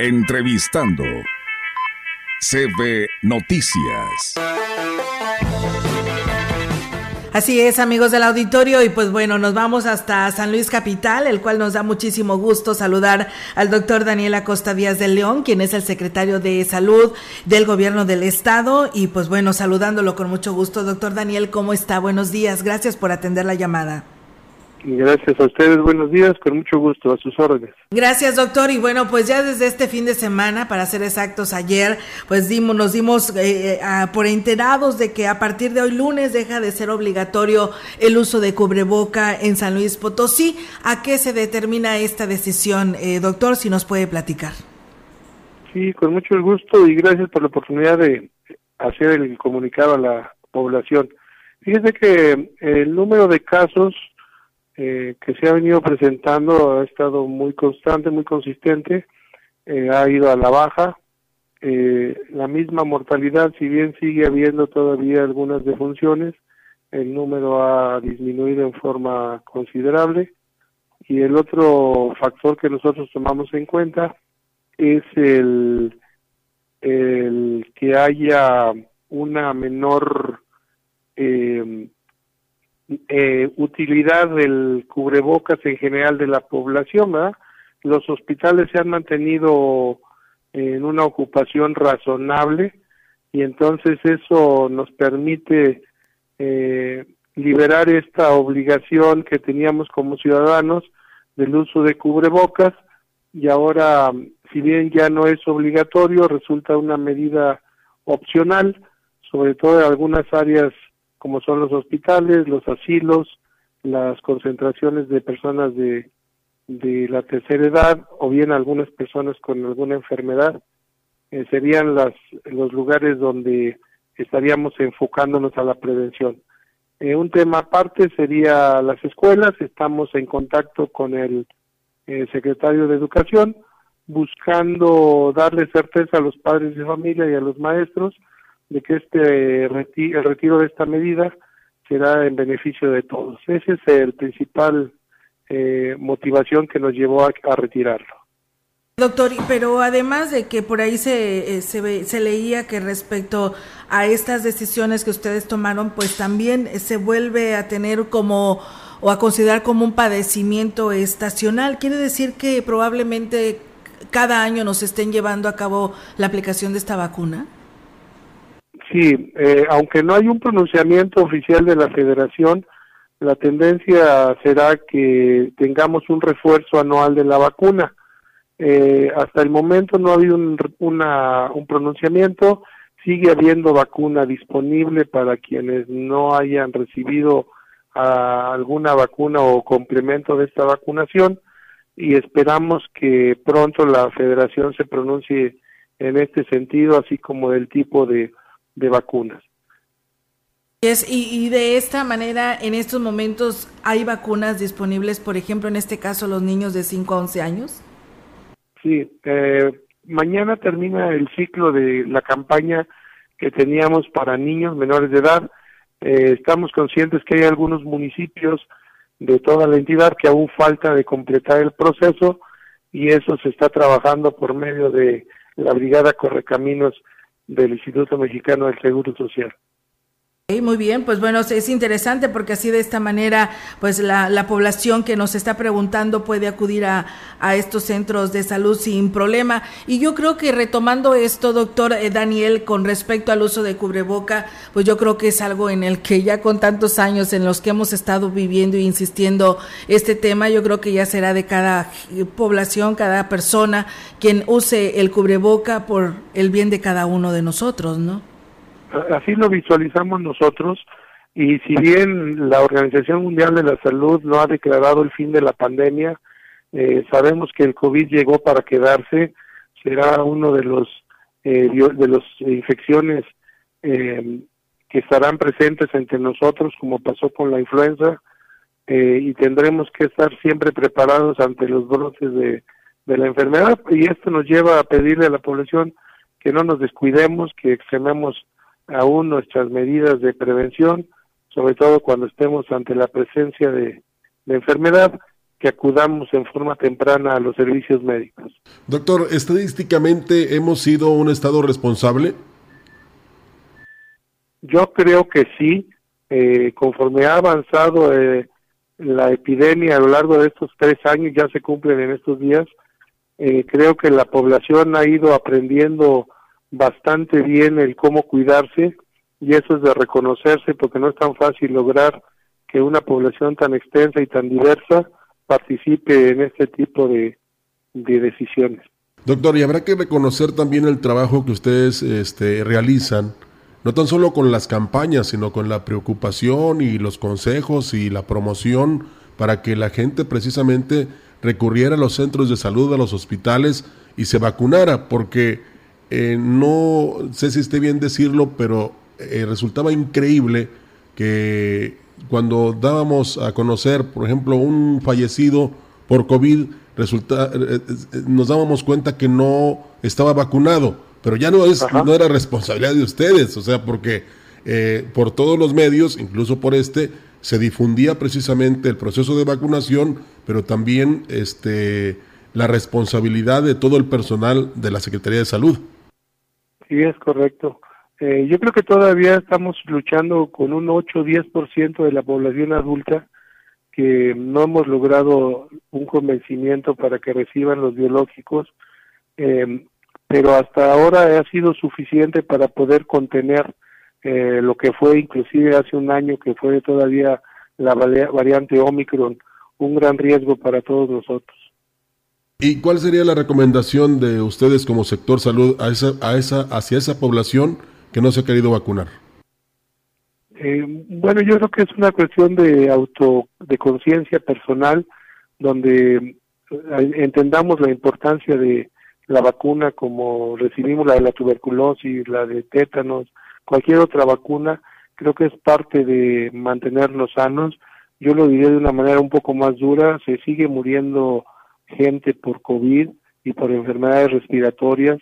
Entrevistando. CB Noticias. Así es, amigos del auditorio, y pues bueno, nos vamos hasta San Luis Capital, el cual nos da muchísimo gusto saludar al doctor Daniel Acosta Díaz de León, quien es el secretario de Salud del Gobierno del Estado, y pues bueno, saludándolo con mucho gusto. Doctor Daniel, ¿cómo está? Buenos días, gracias por atender la llamada. Gracias a ustedes, buenos días, con mucho gusto, a sus órdenes. Gracias, doctor. Y bueno, pues ya desde este fin de semana, para ser exactos, ayer, pues dimos, nos dimos eh, eh, por enterados de que a partir de hoy lunes deja de ser obligatorio el uso de cubreboca en San Luis Potosí. ¿A qué se determina esta decisión, eh, doctor? Si nos puede platicar. Sí, con mucho gusto y gracias por la oportunidad de hacer el comunicado a la población. Fíjese que el número de casos eh, que se ha venido presentando ha estado muy constante, muy consistente, eh, ha ido a la baja. Eh, la misma mortalidad, si bien sigue habiendo todavía algunas defunciones, el número ha disminuido en forma considerable. Y el otro factor que nosotros tomamos en cuenta es el, el que haya una menor eh, eh, utilidad del cubrebocas en general de la población, ¿verdad? Los hospitales se han mantenido en una ocupación razonable y entonces eso nos permite eh, liberar esta obligación que teníamos como ciudadanos del uso de cubrebocas y ahora, si bien ya no es obligatorio, resulta una medida opcional, sobre todo en algunas áreas como son los hospitales, los asilos, las concentraciones de personas de, de la tercera edad o bien algunas personas con alguna enfermedad, eh, serían las, los lugares donde estaríamos enfocándonos a la prevención. Eh, un tema aparte sería las escuelas, estamos en contacto con el eh, secretario de Educación, buscando darle certeza a los padres de familia y a los maestros de que este el retiro de esta medida será en beneficio de todos. Ese es el principal eh, motivación que nos llevó a, retirarlo. Doctor, pero además de que por ahí se, eh, se, se, leía que respecto a estas decisiones que ustedes tomaron, pues también se vuelve a tener como o a considerar como un padecimiento estacional. Quiere decir que probablemente cada año nos estén llevando a cabo la aplicación de esta vacuna. Sí, eh, aunque no hay un pronunciamiento oficial de la federación, la tendencia será que tengamos un refuerzo anual de la vacuna. Eh, hasta el momento no ha habido un, una, un pronunciamiento, sigue habiendo vacuna disponible para quienes no hayan recibido ah, alguna vacuna o complemento de esta vacunación y esperamos que pronto la federación se pronuncie en este sentido, así como del tipo de de vacunas. Y, y, de esta manera, en estos momentos, ¿hay vacunas disponibles, por ejemplo, en este caso, los niños de 5 a 11 años? Sí, eh, mañana termina el ciclo de la campaña que teníamos para niños menores de edad. Eh, estamos conscientes que hay algunos municipios de toda la entidad que aún falta de completar el proceso y eso se está trabajando por medio de la Brigada Correcaminos del Instituto Mexicano del Seguro Social. Muy bien, pues bueno, es interesante porque así de esta manera, pues la, la población que nos está preguntando puede acudir a, a, estos centros de salud sin problema. Y yo creo que retomando esto, doctor eh, Daniel, con respecto al uso de cubreboca, pues yo creo que es algo en el que ya con tantos años en los que hemos estado viviendo e insistiendo este tema, yo creo que ya será de cada población, cada persona quien use el cubreboca por el bien de cada uno de nosotros, ¿no? Así lo visualizamos nosotros y si bien la Organización Mundial de la Salud no ha declarado el fin de la pandemia, eh, sabemos que el COVID llegó para quedarse, será uno de los eh, de las infecciones eh, que estarán presentes entre nosotros, como pasó con la influenza, eh, y tendremos que estar siempre preparados ante los brotes de, de la enfermedad. Y esto nos lleva a pedirle a la población que no nos descuidemos, que extrememos aún nuestras medidas de prevención, sobre todo cuando estemos ante la presencia de, enfermedad que acudamos en forma temprana a los servicios médicos. Doctor, estadísticamente hemos sido un estado responsable. Yo creo que sí, eh, conforme ha avanzado eh, la epidemia a lo largo de estos tres años, ya se cumplen en estos días, eh, creo que la población ha ido aprendiendo bastante bien el cómo cuidarse y eso es de reconocerse porque no es tan fácil lograr que una población tan extensa y tan diversa participe en este tipo de, de decisiones. Doctor, y habrá que reconocer también el trabajo que ustedes este, realizan no tan solo con las campañas, sino con la preocupación y los consejos y la promoción para que la gente precisamente recurriera a los centros de salud, a los hospitales y se vacunara, porque eh, no sé si esté bien decirlo, pero eh, resultaba increíble que cuando dábamos a conocer, por ejemplo, un fallecido por COVID, resulta, eh, nos dábamos cuenta que no estaba vacunado pero ya no es no era responsabilidad de ustedes, o sea, porque eh, por todos los medios, incluso por este, se difundía precisamente el proceso de vacunación, pero también este la responsabilidad de todo el personal de la Secretaría de Salud. Sí, es correcto. Eh, yo creo que todavía estamos luchando con un 8 o 10% de la población adulta que no hemos logrado un convencimiento para que reciban los biológicos. Eh, pero hasta ahora ha sido suficiente para poder contener eh, lo que fue inclusive hace un año que fue todavía la variante Omicron, un gran riesgo para todos nosotros. ¿Y cuál sería la recomendación de ustedes como sector salud a esa, a esa, hacia esa población que no se ha querido vacunar? Eh, bueno, yo creo que es una cuestión de auto, de conciencia personal, donde eh, entendamos la importancia de, la vacuna como recibimos la de la tuberculosis, la de tétanos, cualquier otra vacuna, creo que es parte de mantenernos sanos. Yo lo diré de una manera un poco más dura, se sigue muriendo gente por COVID y por enfermedades respiratorias,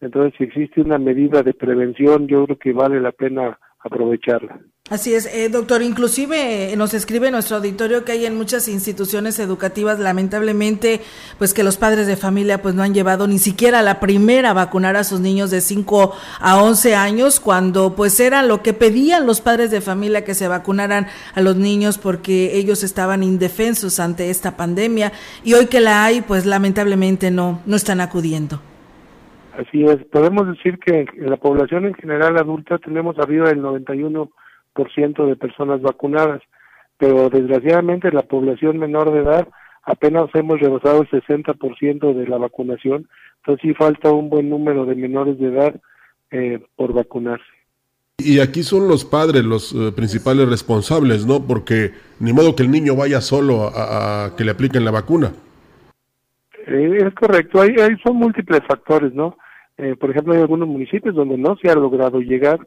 entonces si existe una medida de prevención, yo creo que vale la pena aprovecharla. Así es, eh, doctor. Inclusive eh, nos escribe nuestro auditorio que hay en muchas instituciones educativas, lamentablemente, pues que los padres de familia pues no han llevado ni siquiera la primera a vacunar a sus niños de 5 a 11 años, cuando pues era lo que pedían los padres de familia que se vacunaran a los niños porque ellos estaban indefensos ante esta pandemia y hoy que la hay, pues lamentablemente no, no están acudiendo. Así es, podemos decir que la población en general adulta tenemos arriba del 91 ciento de personas vacunadas, pero desgraciadamente la población menor de edad apenas hemos rebasado el 60% de la vacunación, entonces sí falta un buen número de menores de edad eh, por vacunarse. Y aquí son los padres los eh, principales responsables, ¿no? Porque ni modo que el niño vaya solo a, que le apliquen la vacuna. Eh, es correcto, hay, hay, son múltiples factores, ¿no? por ejemplo, hay algunos municipios donde no se ha logrado llegar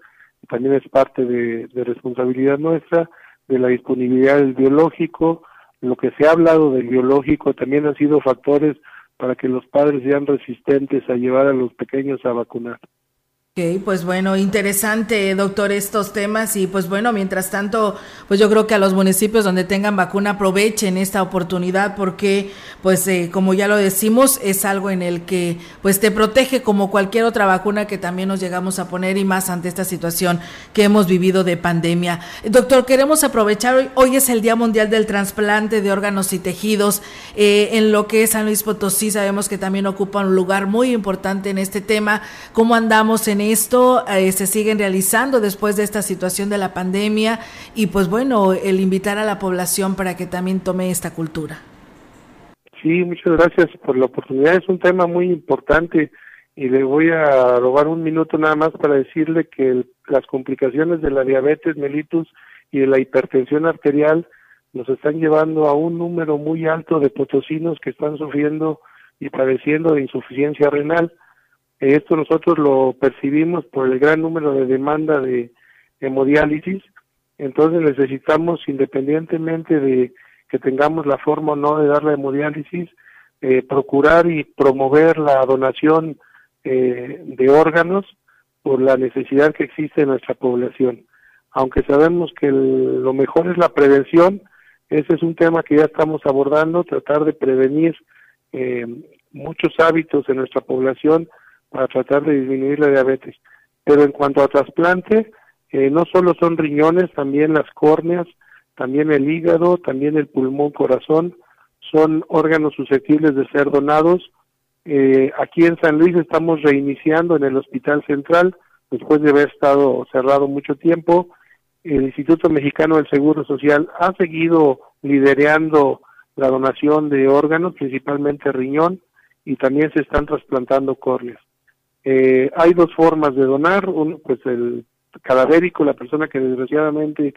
también es parte de, responsabilidad nuestra, de la disponibilidad del biológico, lo que se ha hablado del biológico también han sido factores para que los padres sean resistentes a llevar a los pequeños a vacunar. Ok, pues bueno, interesante, doctor, estos temas y pues bueno, mientras tanto, pues yo creo que a los municipios donde tengan vacuna aprovechen esta oportunidad porque pues eh, como ya lo decimos, es algo en el que pues te protege como cualquier otra vacuna que también nos llegamos a poner y más ante esta situación que hemos vivido de pandemia. Doctor, queremos aprovechar, hoy, hoy es el Día Mundial del Trasplante de Órganos y Tejidos, eh, en lo que es San Luis Potosí, sabemos que también ocupa un lugar muy importante en este tema, ¿cómo andamos en esto eh, se siguen realizando después de esta situación de la pandemia y pues bueno, el invitar a la población para que también tome esta cultura. Sí, muchas gracias por la oportunidad. Es un tema muy importante y le voy a robar un minuto nada más para decirle que las complicaciones de la diabetes mellitus y de la hipertensión arterial nos están llevando a un número muy alto de potosinos que están sufriendo y padeciendo de insuficiencia renal. Esto nosotros lo percibimos por el gran número de demanda de hemodiálisis, entonces necesitamos, independientemente de que tengamos la forma o no de dar la hemodiálisis, eh, procurar y promover la donación eh, de órganos por la necesidad que existe en nuestra población. Aunque sabemos que lo mejor es la prevención, Ese es un tema que ya estamos abordando, tratar de prevenir eh, muchos hábitos en nuestra población para tratar de disminuir la diabetes. Pero en cuanto a trasplante, eh, no solo son riñones, también las córneas, también el hígado, también el pulmón, corazón, son órganos susceptibles de ser donados. Eh, aquí en San Luis estamos reiniciando en el Hospital Central, después de haber estado cerrado mucho tiempo. El Instituto Mexicano del Seguro Social ha seguido liderando la donación de órganos, principalmente riñón, y también se están trasplantando córneas. Eh, hay dos formas de donar, uno, pues el cadavérico, la persona que desgraciadamente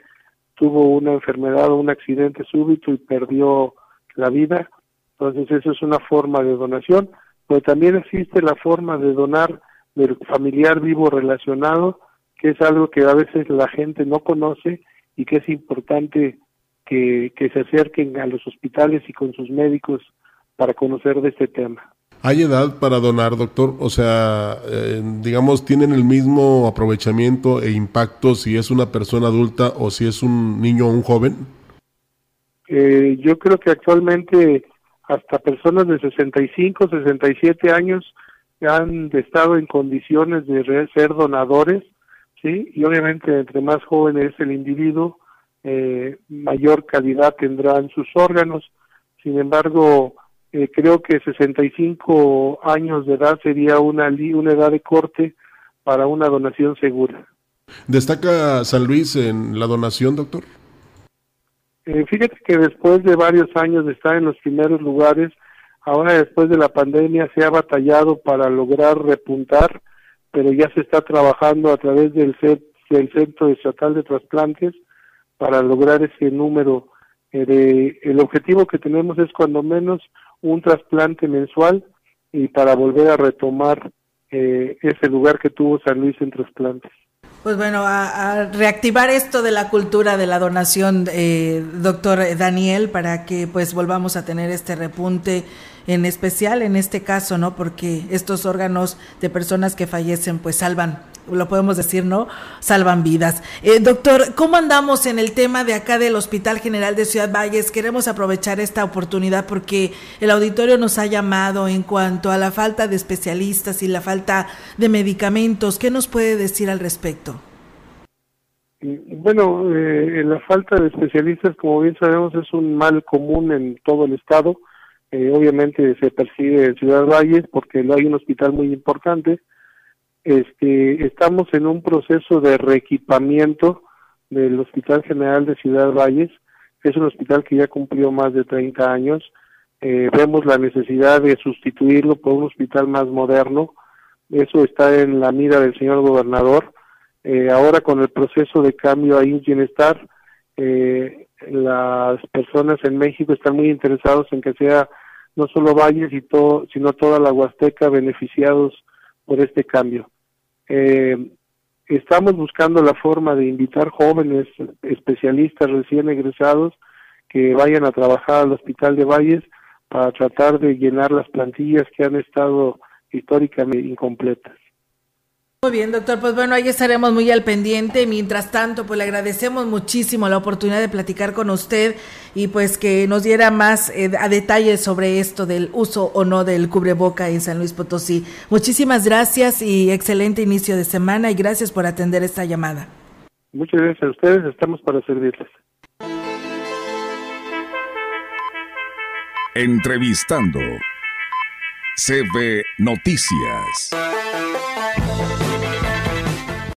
tuvo una enfermedad o un accidente súbito y perdió la vida, entonces eso es una forma de donación, pero también existe la forma de donar del familiar vivo relacionado, que es algo que a veces la gente no conoce y que es importante que, que se acerquen a los hospitales y con sus médicos para conocer de este tema. ¿Hay edad para donar, doctor? O sea, eh, digamos, ¿tienen el mismo aprovechamiento e impacto si es una persona adulta o si es un niño o un joven? Eh, yo creo que actualmente hasta personas de 65, 67 años han estado en condiciones de ser donadores, ¿sí? Y obviamente entre más joven es el individuo, eh, mayor calidad tendrán sus órganos. Sin embargo, eh, creo que 65 años de edad sería una, una edad de corte para una donación segura. ¿Destaca San Luis en la donación, doctor? Eh, fíjate que después de varios años de estar en los primeros lugares, ahora después de la pandemia se ha batallado para lograr repuntar, pero ya se está trabajando a través del, del Centro Estatal de Trasplantes para lograr ese número. Eh, de, el objetivo que tenemos es cuando menos un trasplante mensual y para volver a retomar eh, ese lugar que tuvo San Luis en trasplantes. Pues bueno, a, reactivar esto de la cultura de la donación, eh, doctor Daniel, para que pues volvamos a tener este repunte en especial en este caso, ¿no? Porque estos órganos de personas que fallecen pues salvan lo podemos decir, ¿no? Salvan vidas. Eh, doctor, ¿cómo andamos en el tema de acá del Hospital General de Ciudad Valles? Queremos aprovechar esta oportunidad porque el auditorio nos ha llamado en cuanto a la falta de especialistas y la falta de medicamentos. ¿Qué nos puede decir al respecto? Bueno, eh, la falta de especialistas, como bien sabemos, es un mal común en todo el estado. Eh, obviamente se percibe en Ciudad Valles porque no hay un hospital muy importante este, estamos en un proceso de reequipamiento del Hospital General de Ciudad Valles, es un hospital que ya cumplió más de 30 años. Eh, vemos la necesidad de sustituirlo por un hospital más moderno. Eso está en la mira del señor gobernador. Eh, ahora con el proceso de cambio a Bienestar, eh, las personas en México están muy interesados en que sea no solo Valles y todo, sino toda la Huasteca beneficiados por este cambio. Eh, estamos buscando la forma de invitar jóvenes especialistas recién egresados que vayan a trabajar al Hospital de Valles para tratar de llenar las plantillas que han estado históricamente incompletas. Muy bien, doctor. Pues bueno, ahí estaremos muy al pendiente. Mientras tanto, pues le agradecemos muchísimo la oportunidad de platicar con usted y pues que nos diera más eh, a detalles sobre esto del uso o no del cubreboca en San Luis Potosí. Muchísimas gracias y excelente inicio de semana y gracias por atender esta llamada. Muchas gracias a ustedes. Estamos para servirles. Entrevistando CB Noticias.